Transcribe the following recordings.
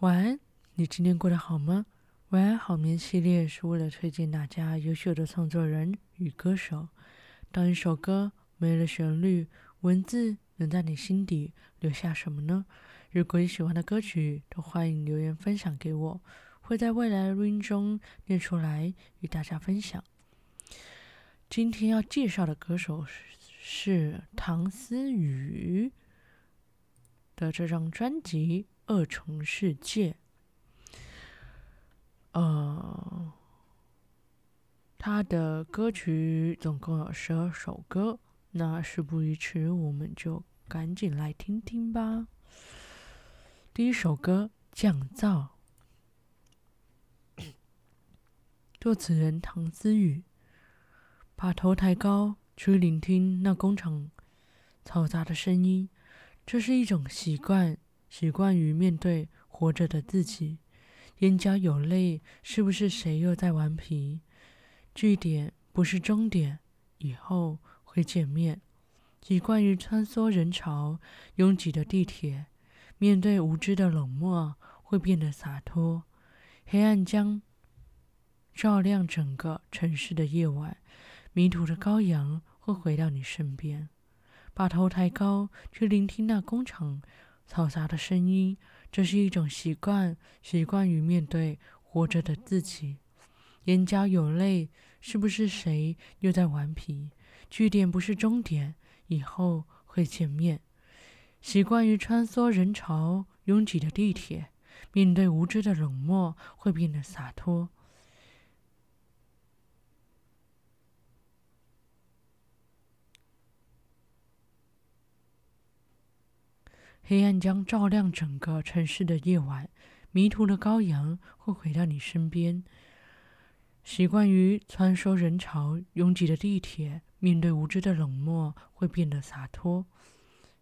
晚安，你今天过得好吗？晚安好眠系列是为了推荐大家优秀的创作人与歌手。当一首歌没了旋律，文字能在你心底留下什么呢？如果你喜欢的歌曲，都欢迎留言分享给我，会在未来的录音中念出来与大家分享。今天要介绍的歌手是唐思雨的这张专辑。二重世界，呃，他的歌曲总共有十二首歌。那事不宜迟，我们就赶紧来听听吧。第一首歌《降噪》，作词人唐思雨，把头抬高去聆听那工厂嘈杂的声音，这是一种习惯。习惯于面对活着的自己，眼角有泪，是不是谁又在顽皮？句点不是终点，以后会见面。习惯于穿梭人潮，拥挤的地铁，面对无知的冷漠，会变得洒脱。黑暗将照亮整个城市的夜晚，迷途的羔羊会回到你身边。把头抬高，去聆听那工厂。嘈杂的声音，这是一种习惯，习惯于面对活着的自己。眼角有泪，是不是谁又在顽皮？句点不是终点，以后会见面。习惯于穿梭人潮拥挤的地铁，面对无知的冷漠，会变得洒脱。黑暗将照亮整个城市的夜晚，迷途的羔羊会回到你身边。习惯于穿梭人潮拥挤的地铁，面对无知的冷漠，会变得洒脱。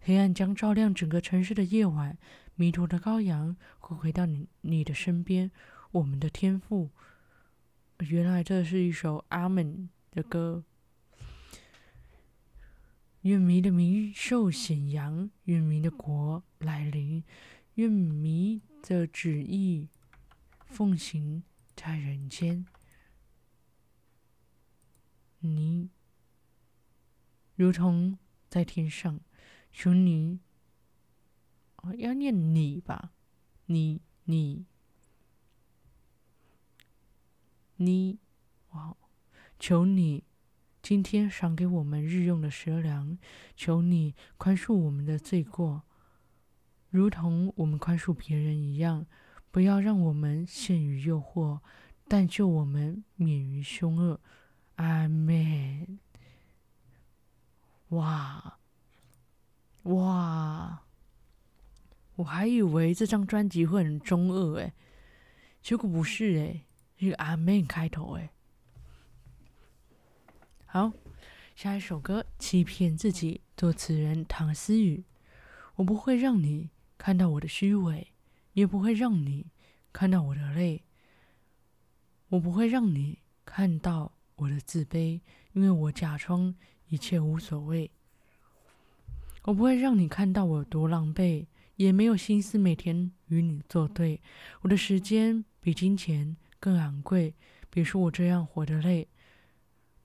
黑暗将照亮整个城市的夜晚，迷途的羔羊会回到你你的身边。我们的天赋，原来这是一首阿门的歌。愿弥的名受显扬，愿弥的国来临，愿弥的旨意奉行在人间。你如同在天上，求你，哦，要念你吧，你你你，哇，求你。今天赏给我们日用的食粮，求你宽恕我们的罪过，如同我们宽恕别人一样。不要让我们陷于诱惑，但救我们免于凶恶。阿门。哇哇，我还以为这张专辑会很中二诶，结果不是诶，是阿门开头诶。好，下一首歌《欺骗自己》，作词人唐思雨。我不会让你看到我的虚伪，也不会让你看到我的泪。我不会让你看到我的自卑，因为我假装一切无所谓。我不会让你看到我有多狼狈，也没有心思每天与你作对。我的时间比金钱更昂贵，别说我这样活得累。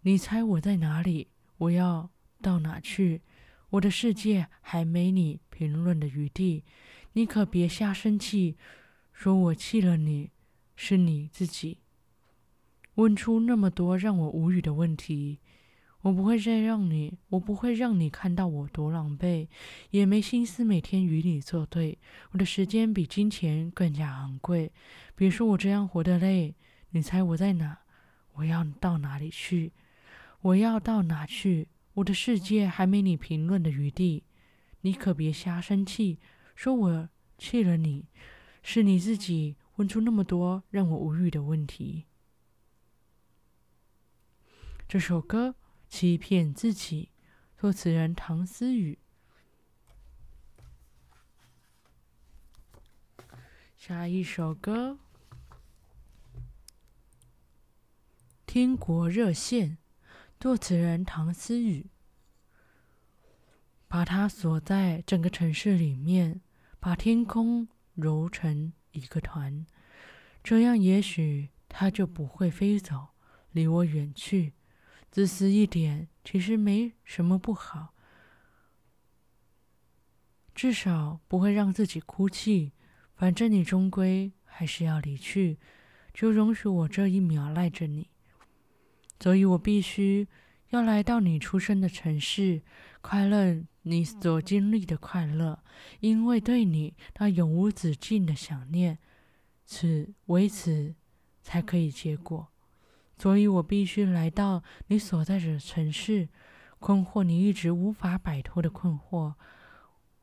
你猜我在哪里？我要到哪去？我的世界还没你评论的余地。你可别瞎生气，说我气了你，是你自己。问出那么多让我无语的问题，我不会再让你，我不会让你看到我多狼狈，也没心思每天与你作对。我的时间比金钱更加昂贵。别说我这样活得累。你猜我在哪？我要到哪里去？我要到哪去？我的世界还没你评论的余地，你可别瞎生气，说我气了你，是你自己问出那么多让我无语的问题。这首歌《欺骗自己》，作词人唐思雨。下一首歌《天国热线》。作词人唐思雨，把它锁在整个城市里面，把天空揉成一个团，这样也许它就不会飞走，离我远去。自私一点，其实没什么不好，至少不会让自己哭泣。反正你终归还是要离去，就容许我这一秒赖着你。所以我必须要来到你出生的城市，快乐你所经历的快乐，因为对你那永无止境的想念，此为此才可以结果。所以我必须来到你所在的城市，困惑你一直无法摆脱的困惑，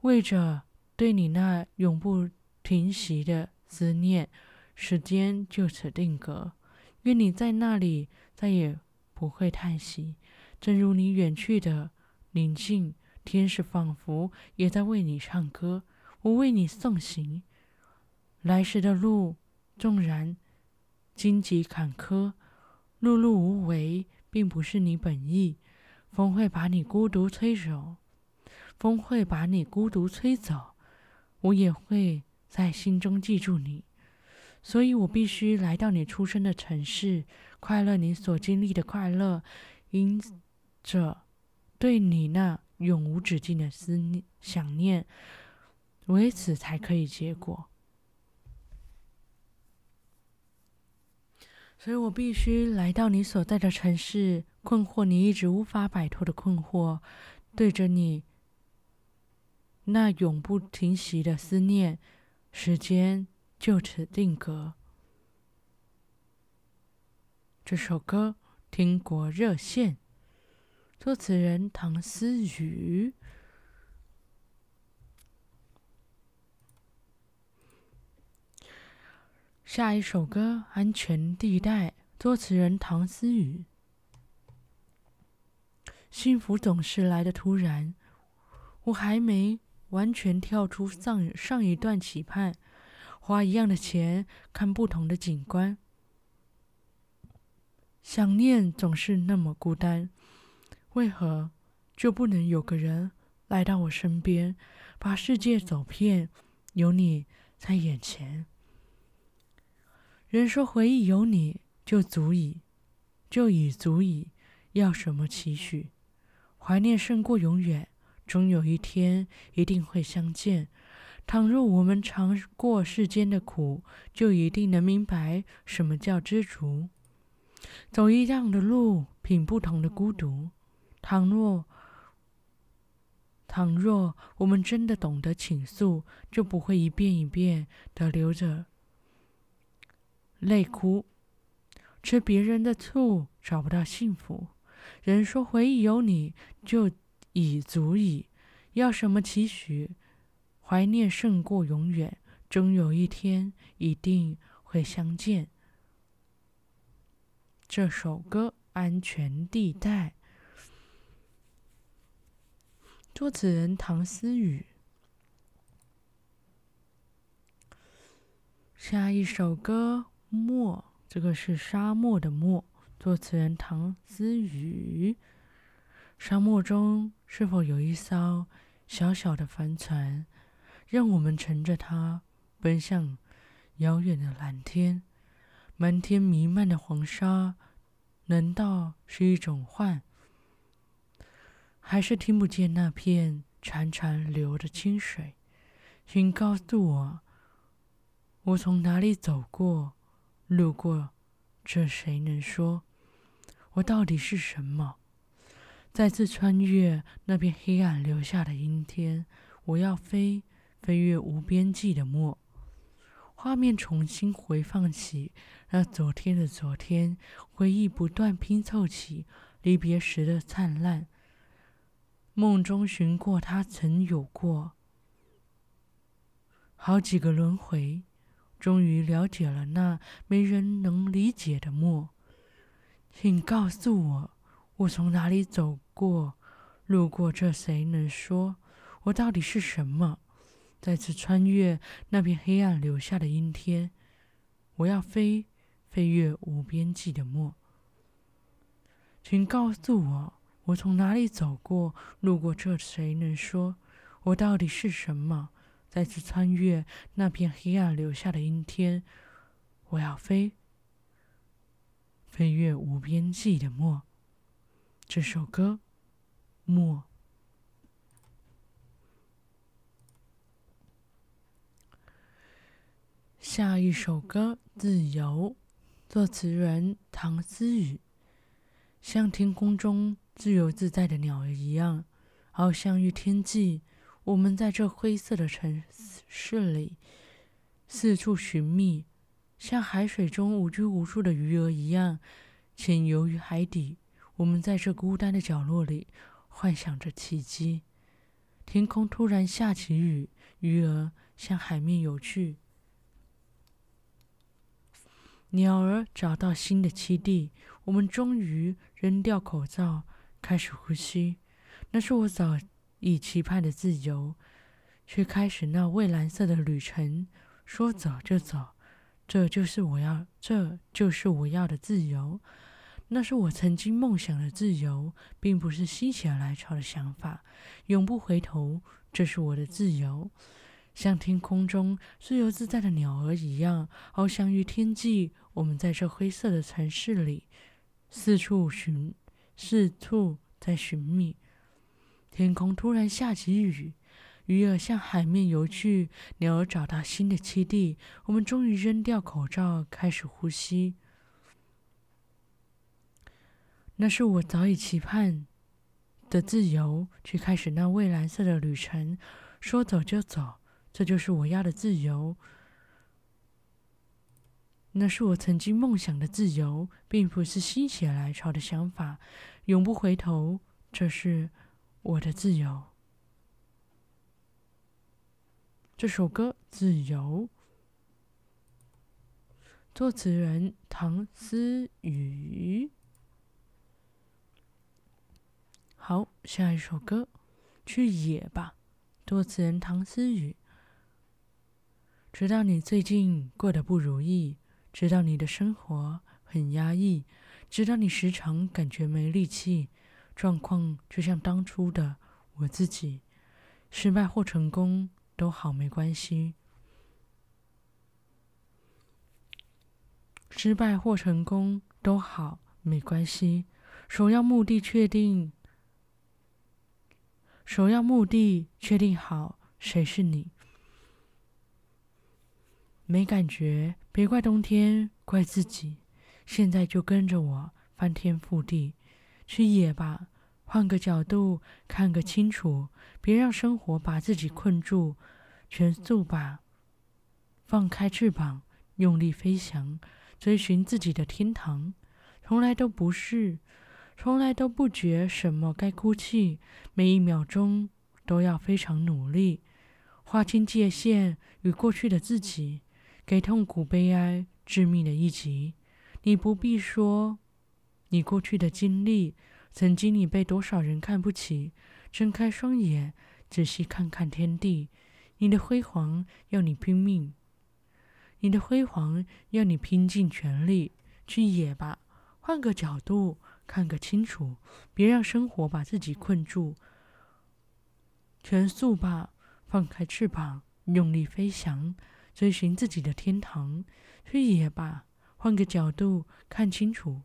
为着对你那永不停息的思念，时间就此定格。愿你在那里再也。不会叹息，正如你远去的宁静，天使仿佛也在为你唱歌。我为你送行，来时的路纵然荆棘坎坷，碌碌无为，并不是你本意。风会把你孤独吹走，风会把你孤独吹走，我也会在心中记住你。所以我必须来到你出生的城市，快乐你所经历的快乐，因着对你那永无止境的思念、想念，为此才可以结果。所以我必须来到你所在的城市，困惑你一直无法摆脱的困惑，对着你那永不停息的思念，时间。就此定格。这首歌《听国热线》，作词人唐思雨。下一首歌《安全地带》，作词人唐思雨。幸福总是来的突然，我还没完全跳出上上一段期盼。花一样的钱，看不同的景观。想念总是那么孤单，为何就不能有个人来到我身边，把世界走遍，有你在眼前？人说回忆有你就足以，就已足以，要什么期许？怀念胜过永远，终有一天一定会相见。倘若我们尝过世间的苦，就一定能明白什么叫知足。走一样的路，品不同的孤独。倘若，倘若我们真的懂得倾诉，就不会一遍一遍的流着泪哭，吃别人的醋，找不到幸福。人说回忆有你就已足矣，要什么期许？怀念胜过永远，终有一天一定会相见。这首歌《安全地带》，作词人唐思雨。下一首歌《漠》，这个是沙漠的漠，作词人唐思雨。沙漠中是否有一艘小小的帆船？让我们乘着它奔向遥远的蓝天，满天弥漫的黄沙，难道是一种幻？还是听不见那片潺潺流的清水？请告诉我，我从哪里走过，路过，这谁能说？我到底是什么？再次穿越那片黑暗留下的阴天，我要飞。飞越无边际的墨，画面重新回放起那昨天的昨天，回忆不断拼凑起离别时的灿烂。梦中寻过他曾有过好几个轮回，终于了解了那没人能理解的墨。请告诉我，我从哪里走过，路过，这谁能说？我到底是什么？再次穿越那片黑暗留下的阴天，我要飞，飞越无边际的漠。请告诉我，我从哪里走过，路过，这谁能说？我到底是什么？再次穿越那片黑暗留下的阴天。我要飞，飞越无边际的漠。这首歌，漠。下一首歌，自由。作词人唐思雨。像天空中自由自在的鸟儿一样，翱翔于天际。我们在这灰色的城市里四处寻觅，像海水中无拘无束的鱼儿一样潜游于海底。我们在这孤单的角落里幻想着奇迹。天空突然下起雨，鱼儿向海面游去。鸟儿找到新的栖地，我们终于扔掉口罩，开始呼吸。那是我早已期盼的自由，去开始那蔚蓝色的旅程。说走就走，这就是我要，这就是我要的自由。那是我曾经梦想的自由，并不是心血来潮的想法。永不回头，这是我的自由。像天空中自由自在的鸟儿一样，翱翔于天际。我们在这灰色的城市里四处寻，四处在寻觅。天空突然下起雨，鱼儿向海面游去，鸟儿找到新的栖地。我们终于扔掉口罩，开始呼吸。那是我早已期盼的自由，去开始那蔚蓝色的旅程。说走就走。这就是我要的自由，那是我曾经梦想的自由，并不是心血来潮的想法。永不回头，这是我的自由。这首歌《自由》，作词人唐思雨。好，下一首歌《去野吧》，作词人唐思雨。知道你最近过得不如意，知道你的生活很压抑，知道你时常感觉没力气，状况就像当初的我自己，失败或成功都好没关系，失败或成功都好没关系，首要目的确定，首要目的确定好谁是你。没感觉，别怪冬天，怪自己。现在就跟着我翻天覆地，去野吧，换个角度看个清楚，别让生活把自己困住。全速吧，放开翅膀，用力飞翔，追寻自己的天堂。从来都不是，从来都不觉什么该哭泣，每一秒钟都要非常努力，划清界限与过去的自己。给痛苦、悲哀致命的一击。你不必说你过去的经历，曾经你被多少人看不起。睁开双眼，仔细看看天地。你的辉煌要你拼命，你的辉煌要你拼尽全力去野吧。换个角度看个清楚，别让生活把自己困住。全速吧，放开翅膀，用力飞翔。追寻自己的天堂，去野吧，换个角度看清楚，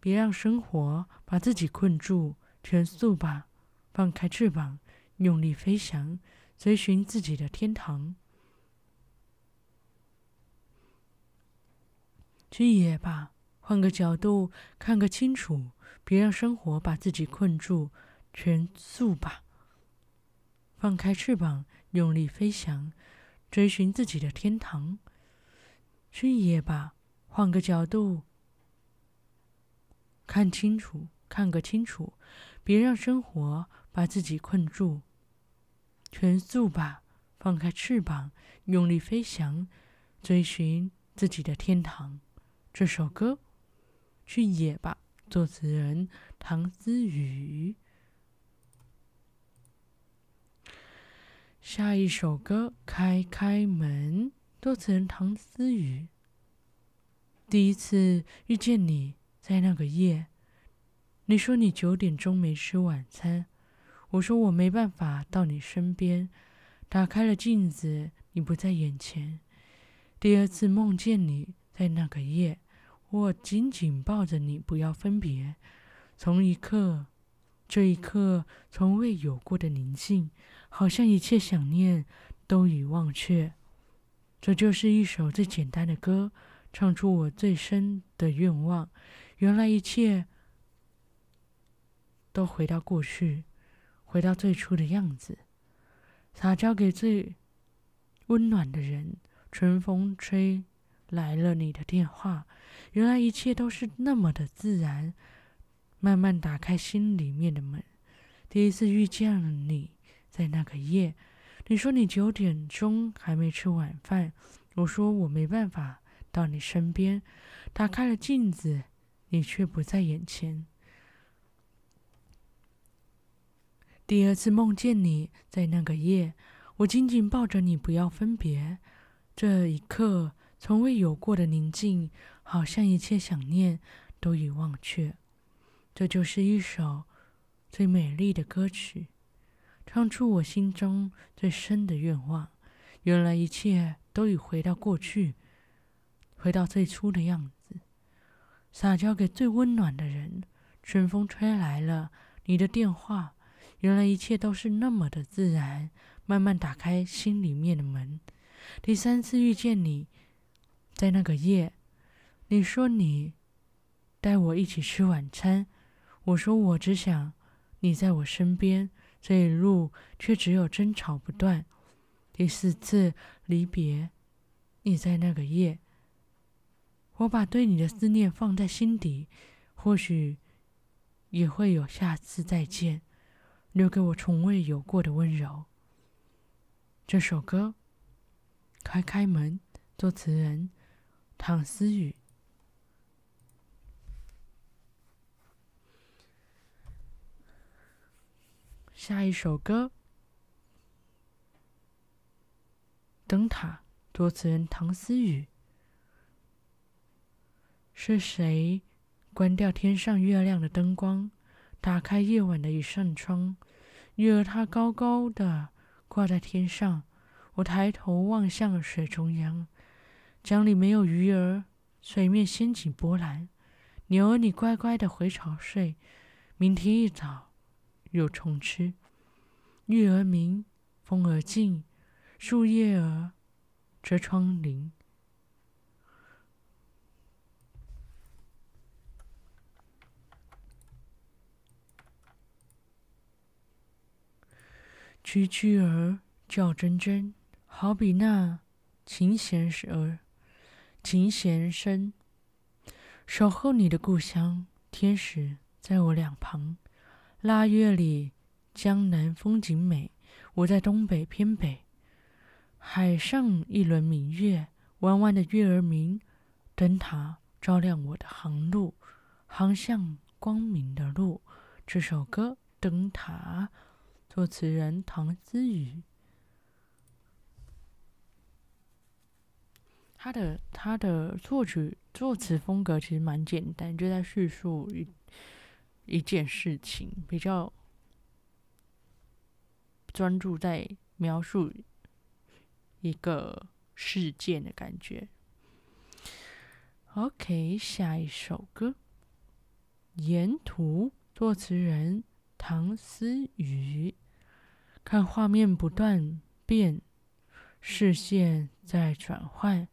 别让生活把自己困住。全速吧，放开翅膀，用力飞翔，追寻自己的天堂。去野吧，换个角度看个清楚，别让生活把自己困住。全速吧，放开翅膀。用力飞翔，追寻自己的天堂。去野吧，换个角度看清楚，看个清楚，别让生活把自己困住。全速吧，放开翅膀，用力飞翔，追寻自己的天堂。这首歌《去野吧》，作词人唐思雨。下一首歌《开开门》，作词人唐思雨。第一次遇见你在那个夜，你说你九点钟没吃晚餐，我说我没办法到你身边。打开了镜子，你不在眼前。第二次梦见你在那个夜，我紧紧抱着你，不要分别。从一刻，这一刻从未有过的宁静，好像一切想念都已忘却。这就是一首最简单的歌，唱出我最深的愿望。原来一切都回到过去，回到最初的样子。撒娇给最温暖的人，春风吹来了你的电话。原来一切都是那么的自然。慢慢打开心里面的门，第一次遇见了你，在那个夜。你说你九点钟还没吃晚饭，我说我没办法到你身边。打开了镜子，你却不在眼前。第二次梦见你在那个夜，我紧紧抱着你，不要分别。这一刻，从未有过的宁静，好像一切想念都已忘却。这就是一首最美丽的歌曲，唱出我心中最深的愿望。原来一切都已回到过去，回到最初的样子。撒娇给最温暖的人，春风吹来了你的电话。原来一切都是那么的自然，慢慢打开心里面的门。第三次遇见你，在那个夜，你说你带我一起吃晚餐，我说我只想你在我身边，这一路却只有争吵不断。第四次离别，你在那个夜，我把对你的思念放在心底，或许也会有下次再见。留给我从未有过的温柔。这首歌，《开开门》，作词人唐思雨。下一首歌，《灯塔》，作词人唐思雨。是谁关掉天上月亮的灯光？打开夜晚的一扇窗，月儿它高高的挂在天上。我抬头望向水中央，江里没有鱼儿，水面掀起波澜。牛儿，你乖乖的回巢睡，明天一早有虫吃。月儿明，风儿静，树叶儿遮窗棂。蛐蛐儿叫铮铮，好比那琴弦儿，琴弦声。守候你的故乡，天使在我两旁。腊月里，江南风景美，我在东北偏北。海上一轮明月，弯弯的月儿明，灯塔照亮我的航路，航向光明的路。这首歌《灯塔》。作词人唐思雨，他的他的作曲作词风格其实蛮简单，就在叙述一一件事情，比较专注在描述一个事件的感觉。OK，下一首歌《沿途》，作词人唐思雨。看画面不断变，视线在转换。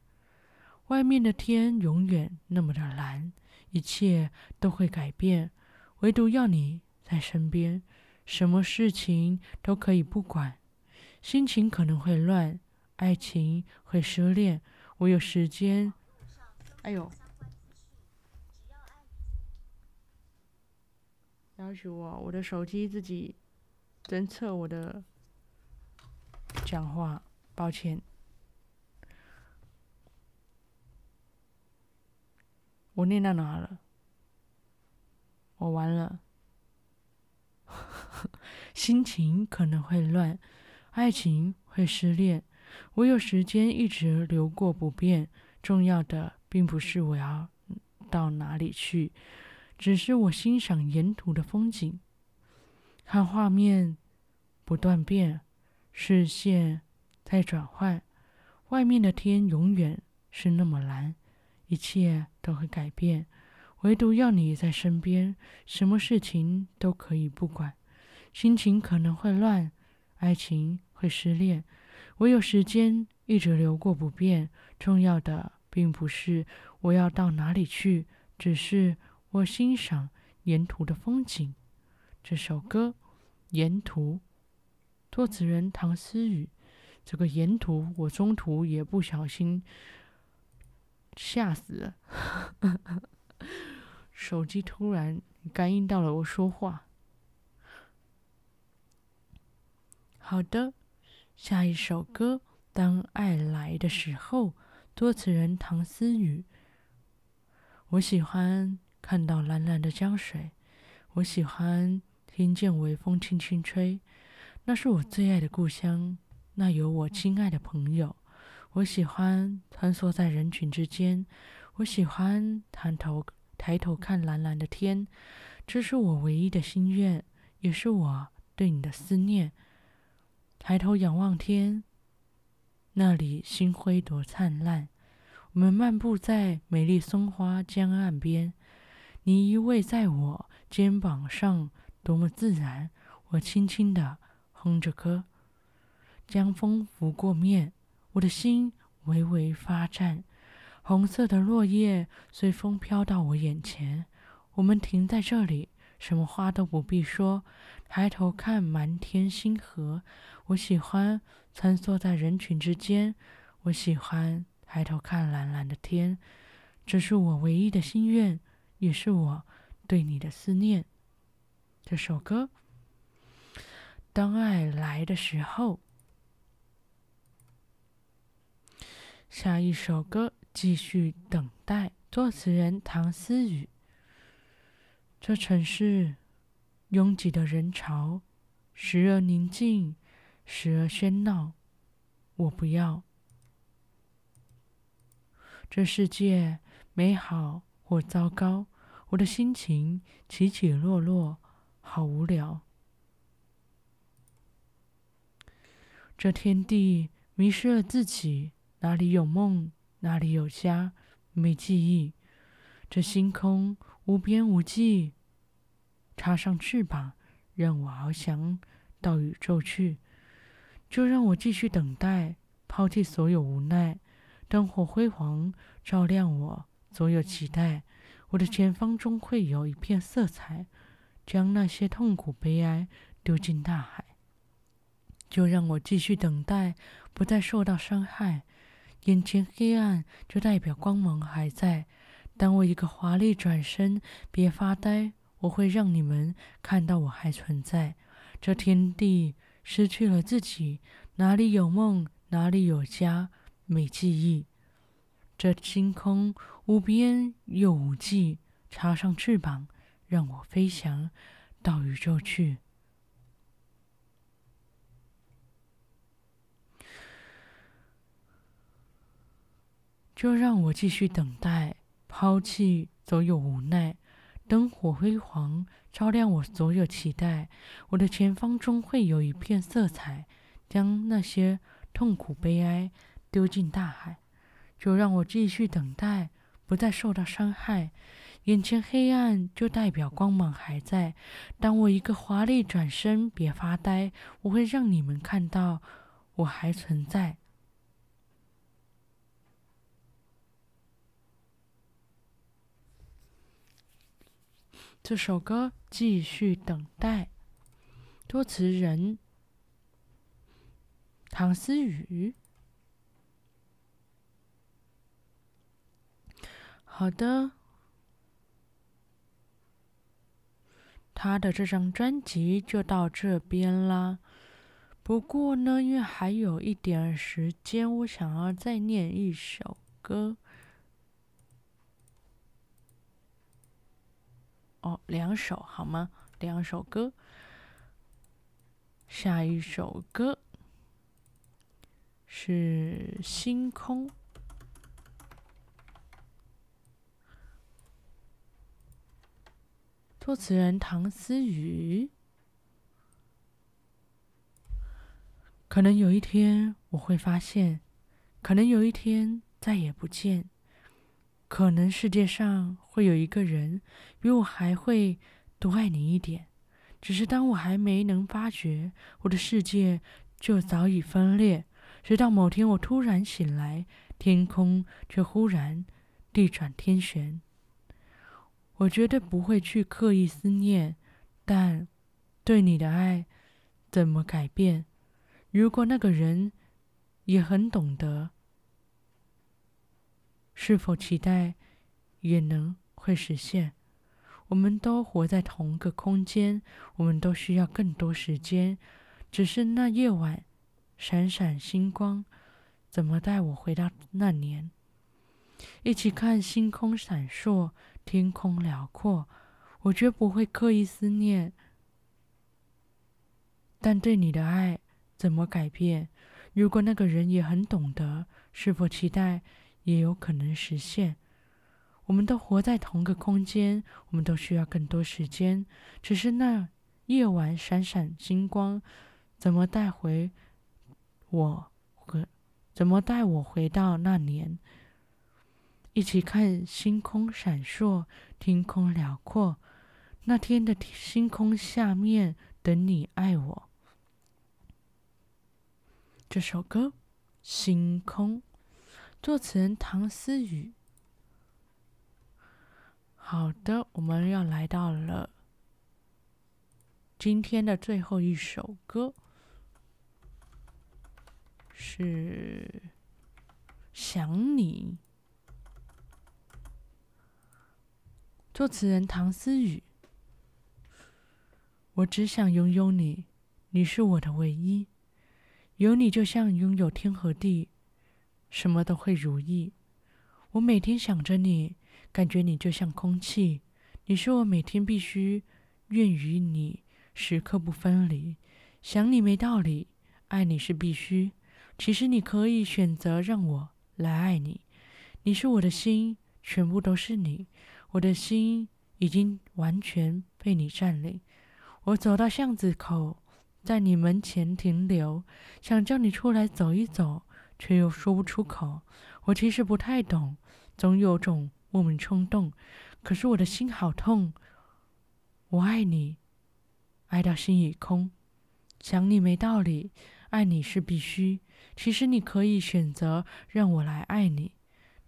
外面的天永远那么的蓝，一切都会改变，唯独要你在身边。什么事情都可以不管，心情可能会乱，爱情会失恋。我有时间，哎呦，要求我，我的手机自己。侦测我的讲话，抱歉。我念到哪了？我完了。心情可能会乱，爱情会失恋。我有时间一直流过不变。重要的并不是我要到哪里去，只是我欣赏沿途的风景。看画面不断变，视线在转换，外面的天永远是那么蓝，一切都会改变，唯独要你在身边，什么事情都可以不管，心情可能会乱，爱情会失恋，唯有时间一直流过不变。重要的并不是我要到哪里去，只是我欣赏沿途的风景。这首歌《沿途》，作词人唐思雨。这个沿途，我中途也不小心吓死了，手机突然感应到了我说话。好的，下一首歌《当爱来的时候》，作词人唐思雨。我喜欢看到蓝蓝的江水，我喜欢听见微风轻轻吹，那是我最爱的故乡。那有我亲爱的朋友，我喜欢穿梭在人群之间，我喜欢探头抬头看蓝蓝的天，这是我唯一的心愿，也是我对你的思念。抬头仰望天，那里星辉多灿烂。我们漫步在美丽松花江岸边，你依偎在我肩膀上，多么自然。我轻轻地哼着歌。江风拂过面，我的心微微发颤。红色的落叶随风飘到我眼前。我们停在这里，什么话都不必说，抬头看满天星河。我喜欢穿梭在人群之间，我喜欢抬头看蓝蓝的天。这是我唯一的心愿，也是我对你的思念。这首歌，当爱来的时候。下一首歌，继续等待。作词人唐思雨。这城市拥挤的人潮，时而宁静，时而喧闹。我不要。这世界美好或糟糕，我的心情起起落落，好无聊。这天地迷失了自己。哪里有梦，哪里有家，没记忆。这星空无边无际，插上翅膀，让我翱翔到宇宙去。就让我继续等待，抛弃所有无奈。灯火辉煌，照亮我所有期待。我的前方终会有一片色彩，将那些痛苦悲哀丢进大海。就让我继续等待，不再受到伤害。眼前黑暗，就代表光芒还在。当我一个华丽转身，别发呆，我会让你们看到我还存在。这天地失去了自己，哪里有梦，哪里有家，没记忆。这星空无边又无际，插上翅膀，让我飞翔到宇宙去。就让我继续等待，抛弃所有无奈。灯火辉煌，照亮我所有期待。我的前方终会有一片色彩，将那些痛苦悲哀丢进大海。就让我继续等待，不再受到伤害。眼前黑暗，就代表光芒还在。当我一个华丽转身，别发呆，我会让你们看到我还存在。这首歌继续等待，作词人唐思雨。好的，他的这张专辑就到这边啦。不过呢，因为还有一点时间，我想要再念一首歌。哦，两首好吗？两首歌。下一首歌是《星空》，作词人唐思雨。可能有一天我会发现，可能有一天再也不见，可能世界上会有一个人比我还会多爱你一点，只是当我还没能发觉，我的世界就早已分裂。直到某天我突然醒来，天空却忽然地转天旋。我绝对不会去刻意思念，但对你的爱怎么改变？如果那个人也很懂得，是否期待也能会实现？我们都活在同个空间，我们都需要更多时间。只是那夜晚闪闪星光，怎么带我回到那年？一起看星空闪烁，天空辽阔。我绝不会刻意思念，但对你的爱。怎么改变？如果那个人也很懂得，是否期待也有可能实现？我们都活在同个空间，我们都需要更多时间。只是那夜晚闪闪星光，怎么带回我回？怎么带我回到那年？一起看星空闪烁，天空辽阔。那天的星空下面，等你爱我。这首歌《星空》，作词人唐思雨。好的，我们要来到了今天的最后一首歌，是《想你》，作词人唐思雨。我只想拥有你，你是我的唯一。有你就像拥有天和地，什么都会如意。我每天想着你，感觉你就像空气。你是我每天必须愿与你时刻不分离。想你没道理，爱你是必须。其实你可以选择让我来爱你。你是我的心，全部都是你。我的心已经完全被你占领。我走到巷子口。在你门前停留，想叫你出来走一走，却又说不出口。我其实不太懂，总有种莫名冲动，可是我的心好痛。我爱你，爱到心已空，想你没道理，爱你是必须。其实你可以选择让我来爱你。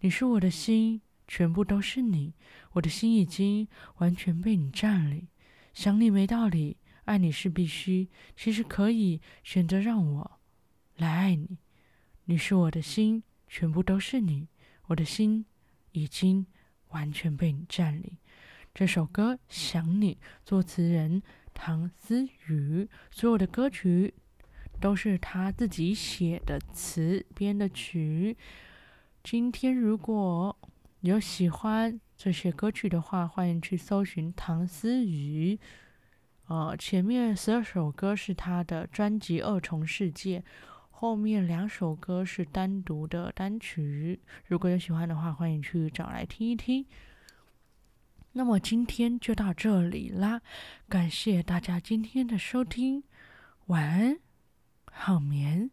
你是我的心，全部都是你。我的心已经完全被你占领，想你没道理。爱你是必须，其实可以选择让我来爱你。你是我的心，全部都是你。我的心已经完全被你占领。这首歌《想你》，作词人唐思雨，所有的歌曲都是他自己写的词编的曲。今天如果有喜欢这些歌曲的话，欢迎去搜寻唐思雨。呃，前面十二首歌是他的专辑《二重世界》，后面两首歌是单独的单曲。如果有喜欢的话，欢迎去找来听一听。那么今天就到这里啦，感谢大家今天的收听，晚安，好眠。